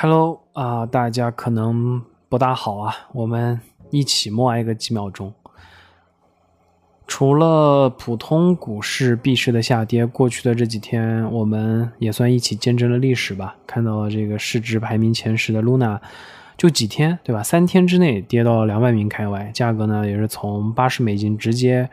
Hello 啊，大家可能不大好啊，我们一起默哀个几秒钟。除了普通股市币市的下跌，过去的这几天我们也算一起见证了历史吧。看到了这个市值排名前十的 Luna，就几天对吧？三天之内跌到了两百名开外，价格呢也是从八十美金直接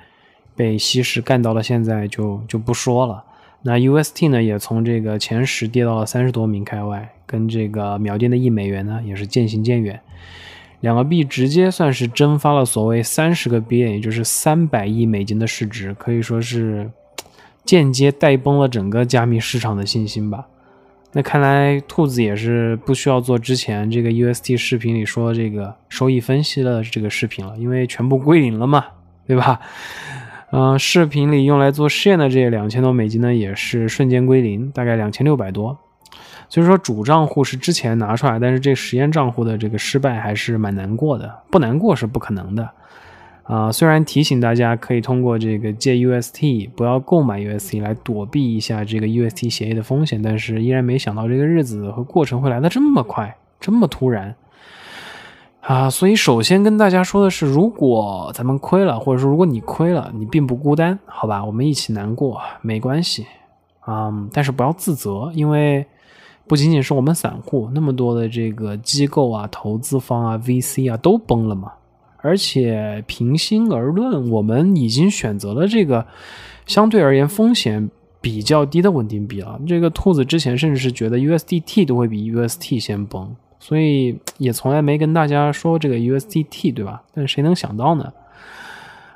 被稀释干到了现在，就就不说了。那 UST 呢也从这个前十跌到了三十多名开外，跟这个秒跌的一美元呢也是渐行渐远。两个币直接算是蒸发了所谓三十个 B，也就是三百亿美金的市值，可以说是 间接带崩了整个加密市场的信心吧。那看来兔子也是不需要做之前这个 UST 视频里说这个收益分析的这个视频了，因为全部归零了嘛，对吧？嗯，视频里用来做试验的这两千多美金呢，也是瞬间归零，大概两千六百多。所以说主账户是之前拿出来，但是这实验账户的这个失败还是蛮难过的，不难过是不可能的啊。虽然提醒大家可以通过这个借 UST，不要购买 UST 来躲避一下这个 UST 协议的风险，但是依然没想到这个日子和过程会来的这么快，这么突然啊。所以首先跟大家说的是，如果咱们亏了，或者说如果你亏了，你并不孤单，好吧，我们一起难过，没关系啊。但是不要自责，因为。不仅仅是我们散户，那么多的这个机构啊、投资方啊、VC 啊都崩了嘛。而且平心而论，我们已经选择了这个相对而言风险比较低的稳定币了。这个兔子之前甚至是觉得 USDT 都会比 UST 先崩，所以也从来没跟大家说这个 USDT，对吧？但谁能想到呢？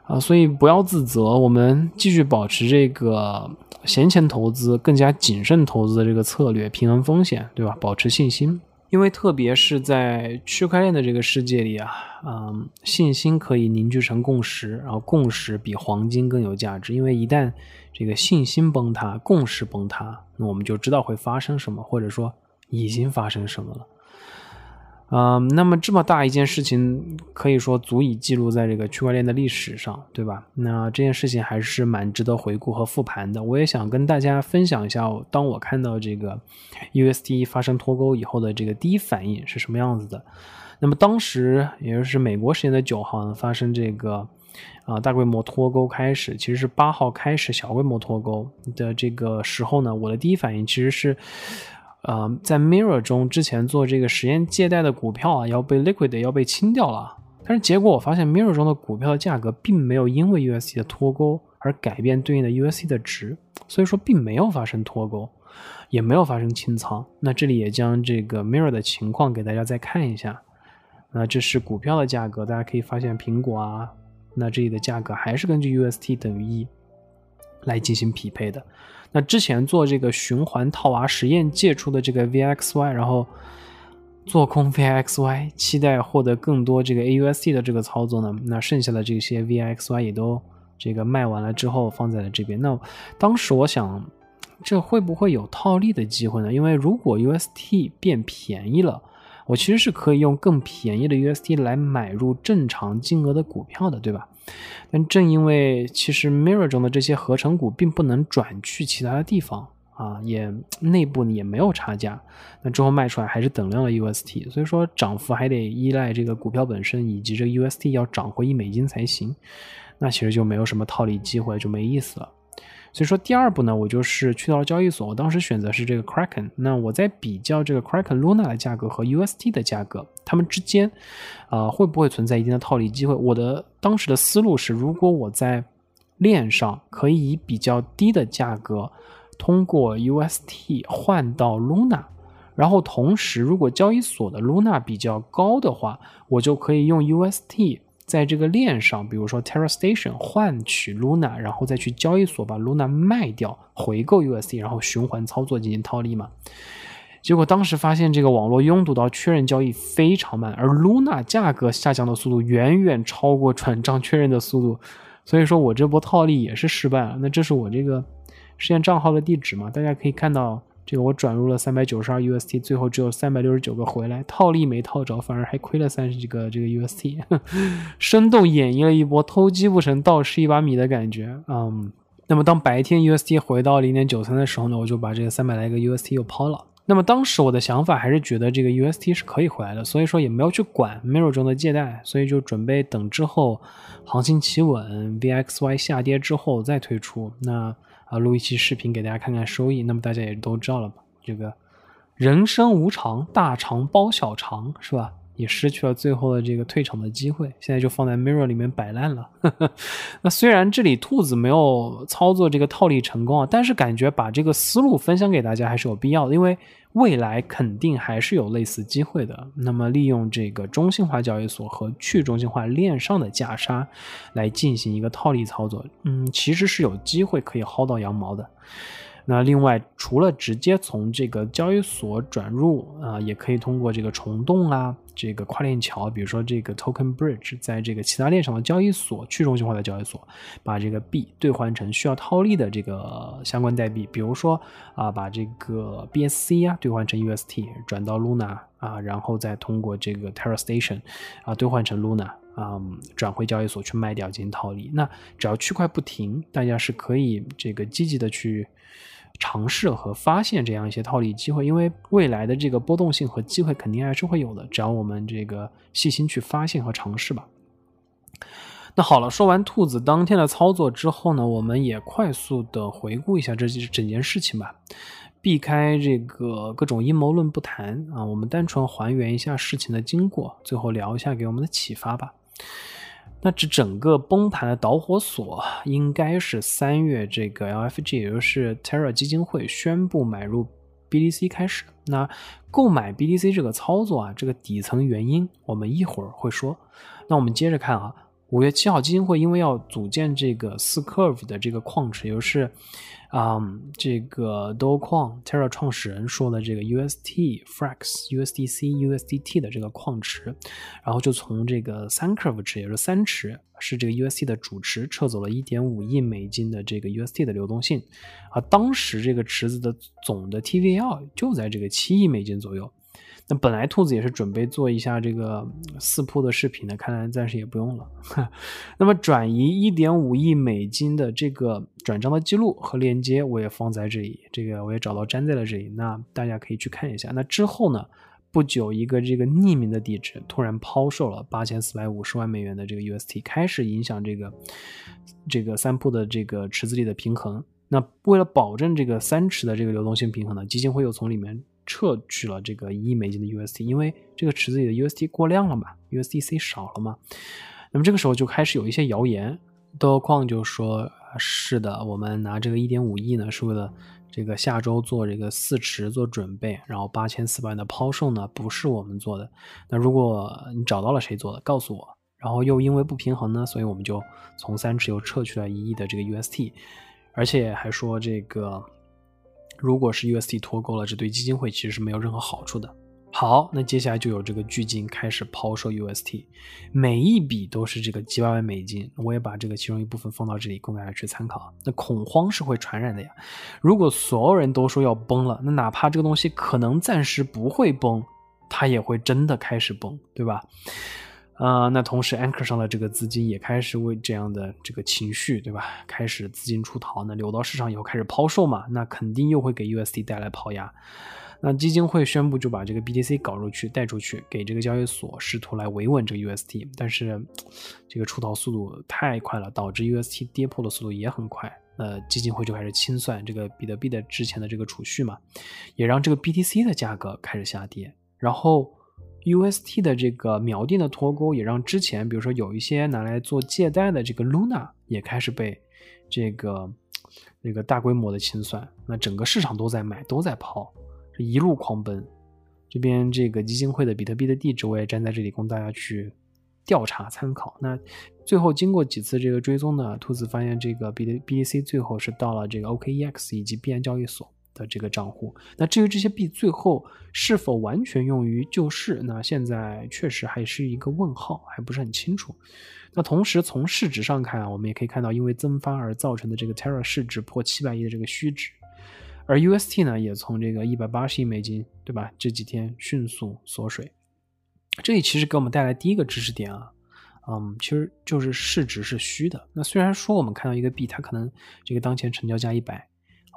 啊，所以不要自责，我们继续保持这个。闲钱投资更加谨慎投资的这个策略，平衡风险，对吧？保持信心，因为特别是在区块链的这个世界里啊，嗯，信心可以凝聚成共识，然后共识比黄金更有价值。因为一旦这个信心崩塌，共识崩塌，那我们就知道会发生什么，或者说已经发生什么了。嗯，那么这么大一件事情，可以说足以记录在这个区块链的历史上，对吧？那这件事情还是蛮值得回顾和复盘的。我也想跟大家分享一下，当我看到这个 UST 发生脱钩以后的这个第一反应是什么样子的。那么当时也就是美国时间的九号呢发生这个啊大规模脱钩开始，其实是八号开始小规模脱钩的这个时候呢，我的第一反应其实是。呃，在 Mirror 中之前做这个实验借贷的股票啊，要被 Liquid 要被清掉了。但是结果我发现 Mirror 中的股票的价格并没有因为 UST 的脱钩而改变对应的 UST 的值，所以说并没有发生脱钩，也没有发生清仓。那这里也将这个 Mirror 的情况给大家再看一下。那这是股票的价格，大家可以发现苹果啊，那这里的价格还是根据 UST 等于一来进行匹配的。那之前做这个循环套娃实验借出的这个 VXY，然后做空 VXY，期待获得更多这个 AUST 的这个操作呢？那剩下的这些 VXY 也都这个卖完了之后放在了这边。那当时我想，这会不会有套利的机会呢？因为如果 UST 变便宜了，我其实是可以用更便宜的 UST 来买入正常金额的股票的，对吧？但正因为其实 Mirror 中的这些合成股并不能转去其他的地方啊，也内部也没有差价，那之后卖出来还是等量的 UST，所以说涨幅还得依赖这个股票本身以及这个 UST 要涨回一美金才行，那其实就没有什么套利机会，就没意思了。所以说第二步呢，我就是去到了交易所。我当时选择是这个 Kraken。那我在比较这个 Kraken Luna 的价格和 UST 的价格，它们之间，啊，会不会存在一定的套利机会？我的当时的思路是，如果我在链上可以以比较低的价格通过 UST 换到 Luna，然后同时如果交易所的 Luna 比较高的话，我就可以用 UST。在这个链上，比如说 Terra Station 换取 Luna，然后再去交易所把 Luna 卖掉，回购 USD，然后循环操作进行套利嘛。结果当时发现这个网络拥堵到确认交易非常慢，而 Luna 价格下降的速度远远超过转账确认的速度，所以说我这波套利也是失败了。那这是我这个实验账号的地址嘛？大家可以看到。这个我转入了三百九十二 UST，最后只有三百六十九个回来，套利没套着，反而还亏了三十几个这个 UST，生动演绎了一波偷鸡不成倒吃一把米的感觉。嗯，那么当白天 UST 回到零点九三的时候呢，我就把这个三百来个 UST 又抛了。那么当时我的想法还是觉得这个 UST 是可以回来的，所以说也没有去管 Mirror 中的借贷，所以就准备等之后行情企稳，VXY 下跌之后再推出。那啊，录一期视频给大家看看收益。那么大家也都知道了吧？这个人生无常，大肠包小肠，是吧？也失去了最后的这个退场的机会，现在就放在 Mirror 里面摆烂了。那虽然这里兔子没有操作这个套利成功啊，但是感觉把这个思路分享给大家还是有必要的，因为未来肯定还是有类似机会的。那么利用这个中心化交易所和去中心化链上的价差来进行一个套利操作，嗯，其实是有机会可以薅到羊毛的。那另外，除了直接从这个交易所转入啊，也可以通过这个虫洞啊，这个跨链桥，比如说这个 Token Bridge，在这个其他链上的交易所，去中心化的交易所，把这个币兑换成需要套利的这个相关代币，比如说啊，把这个 BSC 啊兑换成 UST，转到 Luna 啊，然后再通过这个 Terra Station 啊兑换成 Luna 啊，转回交易所去卖掉进行套利。那只要区块不停，大家是可以这个积极的去。尝试和发现这样一些套利机会，因为未来的这个波动性和机会肯定还是会有的，只要我们这个细心去发现和尝试吧。那好了，说完兔子当天的操作之后呢，我们也快速的回顾一下这整件事情吧，避开这个各种阴谋论不谈啊，我们单纯还原一下事情的经过，最后聊一下给我们的启发吧。那这整个崩盘的导火索应该是三月这个 LFG，也就是 Terra 基金会宣布买入 BDC 开始。那购买 BDC 这个操作啊，这个底层原因我们一会儿会说。那我们接着看啊。五月七号，基金会因为要组建这个四 Curve 的这个矿池，也就是，啊，这个 Do 矿 Terra 创始人说的这个 UST Frax USDC USDT 的这个矿池，然后就从这个三 Curve 池，也就是三池，是这个 UST 的主池，撤走了一点五亿美金的这个 UST 的流动性，啊，当时这个池子的总的 TVL 就在这个七亿美金左右。那本来兔子也是准备做一下这个四铺的视频的，看来暂时也不用了。那么转移一点五亿美金的这个转账的记录和链接我也放在这里，这个我也找到粘在了这里，那大家可以去看一下。那之后呢，不久一个这个匿名的地址突然抛售了八千四百五十万美元的这个 UST，开始影响这个这个三铺的这个池子里的平衡。那为了保证这个三池的这个流动性平衡呢，基金会又从里面。撤去了这个一亿美金的 UST，因为这个池子里的 UST 过量了嘛，USDC 少了嘛。那么这个时候就开始有一些谣言，豆矿就说是的，我们拿这个一点五亿呢，是为了这个下周做这个四池做准备，然后八千四百万的抛售呢不是我们做的。那如果你找到了谁做的，告诉我。然后又因为不平衡呢，所以我们就从三池又撤去了一亿的这个 UST，而且还说这个。如果是 UST 脱钩了，这对基金会其实是没有任何好处的。好，那接下来就有这个巨鲸开始抛售 UST，每一笔都是这个几百万美金。我也把这个其中一部分放到这里供大家去参考。那恐慌是会传染的呀，如果所有人都说要崩了，那哪怕这个东西可能暂时不会崩，它也会真的开始崩，对吧？啊，那同时，Anchor 上的这个资金也开始为这样的这个情绪，对吧？开始资金出逃，那流到市场以后开始抛售嘛，那肯定又会给 USD 带来抛压。那基金会宣布就把这个 BTC 搞出去，带出去，给这个交易所试图来维稳这个 UST，但是这个出逃速度太快了，导致 UST 跌破的速度也很快。呃，基金会就开始清算这个比特币的之前的这个储蓄嘛，也让这个 BTC 的价格开始下跌，然后。UST 的这个锚定的脱钩，也让之前比如说有一些拿来做借贷的这个 Luna 也开始被这个那个大规模的清算。那整个市场都在买，都在抛，一路狂奔。这边这个基金会的比特币的地址我也站在这里供大家去调查参考。那最后经过几次这个追踪呢，兔子发现这个 B 的 BTC 最后是到了这个 OKEX 以及币安交易所。的这个账户，那至于这些币最后是否完全用于救市，那现在确实还是一个问号，还不是很清楚。那同时从市值上看，我们也可以看到，因为增发而造成的这个 Terra 市值破七百亿的这个虚值，而 UST 呢也从这个一百八十亿美金，对吧？这几天迅速缩水。这里其实给我们带来第一个知识点啊，嗯，其实就是市值是虚的。那虽然说我们看到一个币，它可能这个当前成交价一百。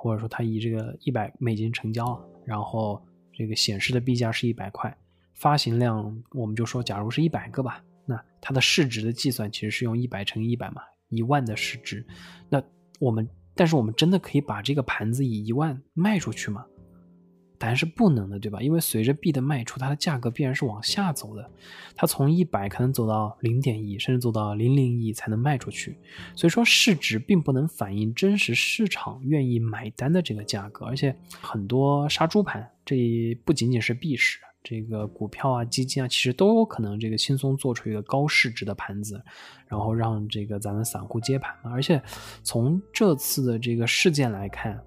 或者说他以这个一百美金成交了，然后这个显示的币价是一百块，发行量我们就说，假如是一百个吧，那它的市值的计算其实是用一百乘一百嘛，一万的市值。那我们，但是我们真的可以把这个盘子以一万卖出去吗？答案是不能的，对吧？因为随着币的卖出，它的价格必然是往下走的，它从一百可能走到零点一，甚至走到零零一才能卖出去。所以说市值并不能反映真实市场愿意买单的这个价格，而且很多杀猪盘，这不仅仅是币市，这个股票啊、基金啊，其实都有可能这个轻松做出一个高市值的盘子，然后让这个咱们散户接盘。而且从这次的这个事件来看。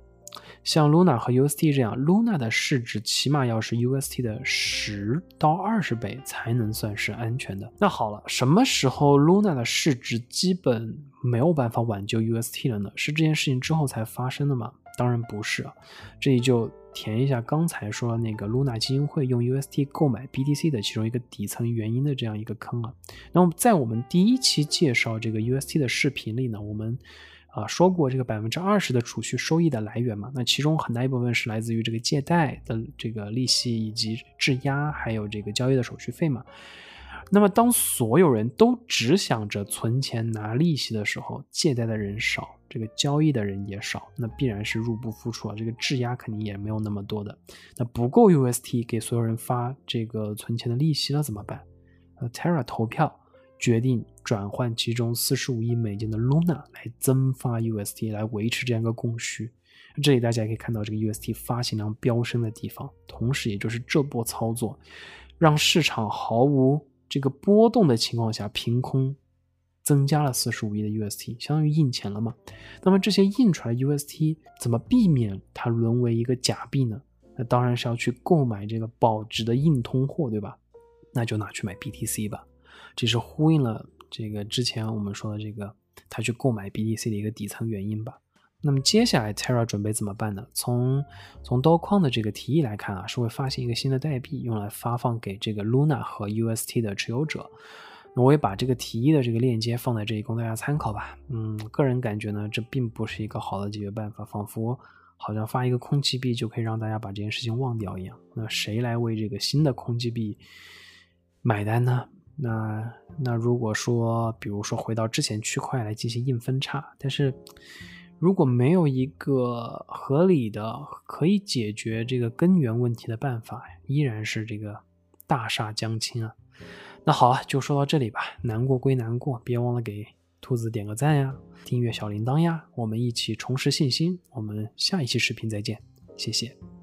像 Luna 和 UST 这样，Luna 的市值起码要是 UST 的十到二十倍才能算是安全的。那好了，什么时候 Luna 的市值基本没有办法挽救 UST 了呢？是这件事情之后才发生的吗？当然不是啊。这里就填一下刚才说那个 Luna 基金会用 UST 购买 BTC 的其中一个底层原因的这样一个坑啊。那么在我们第一期介绍这个 UST 的视频里呢，我们。啊，说过这个百分之二十的储蓄收益的来源嘛？那其中很大一部分是来自于这个借贷的这个利息以及质押，还有这个交易的手续费嘛。那么当所有人都只想着存钱拿利息的时候，借贷的人少，这个交易的人也少，那必然是入不敷出啊。这个质押肯定也没有那么多的，那不够 UST 给所有人发这个存钱的利息了怎么办？呃，Terra 投票。决定转换其中四十五亿美金的 Luna 来增发 UST 来维持这样一个供需。这里大家可以看到这个 UST 发行量飙升的地方，同时也就是这波操作，让市场毫无这个波动的情况下，凭空增加了四十五亿的 UST，相当于印钱了嘛？那么这些印出来 UST 怎么避免它沦为一个假币呢？那当然是要去购买这个保值的硬通货，对吧？那就拿去买 BTC 吧。这是呼应了这个之前我们说的这个他去购买 BTC 的一个底层原因吧。那么接下来 Terra 准备怎么办呢？从从刀框的这个提议来看啊，是会发行一个新的代币，用来发放给这个 Luna 和 UST 的持有者。那我也把这个提议的这个链接放在这里供大家参考吧。嗯，个人感觉呢，这并不是一个好的解决办法，仿佛好像发一个空气币就可以让大家把这件事情忘掉一样。那谁来为这个新的空气币买单呢？那那如果说，比如说回到之前区块来进行硬分叉，但是如果没有一个合理的可以解决这个根源问题的办法，依然是这个大厦将倾啊。那好啊，就说到这里吧。难过归难过，别忘了给兔子点个赞呀，订阅小铃铛呀，我们一起重拾信心。我们下一期视频再见，谢谢。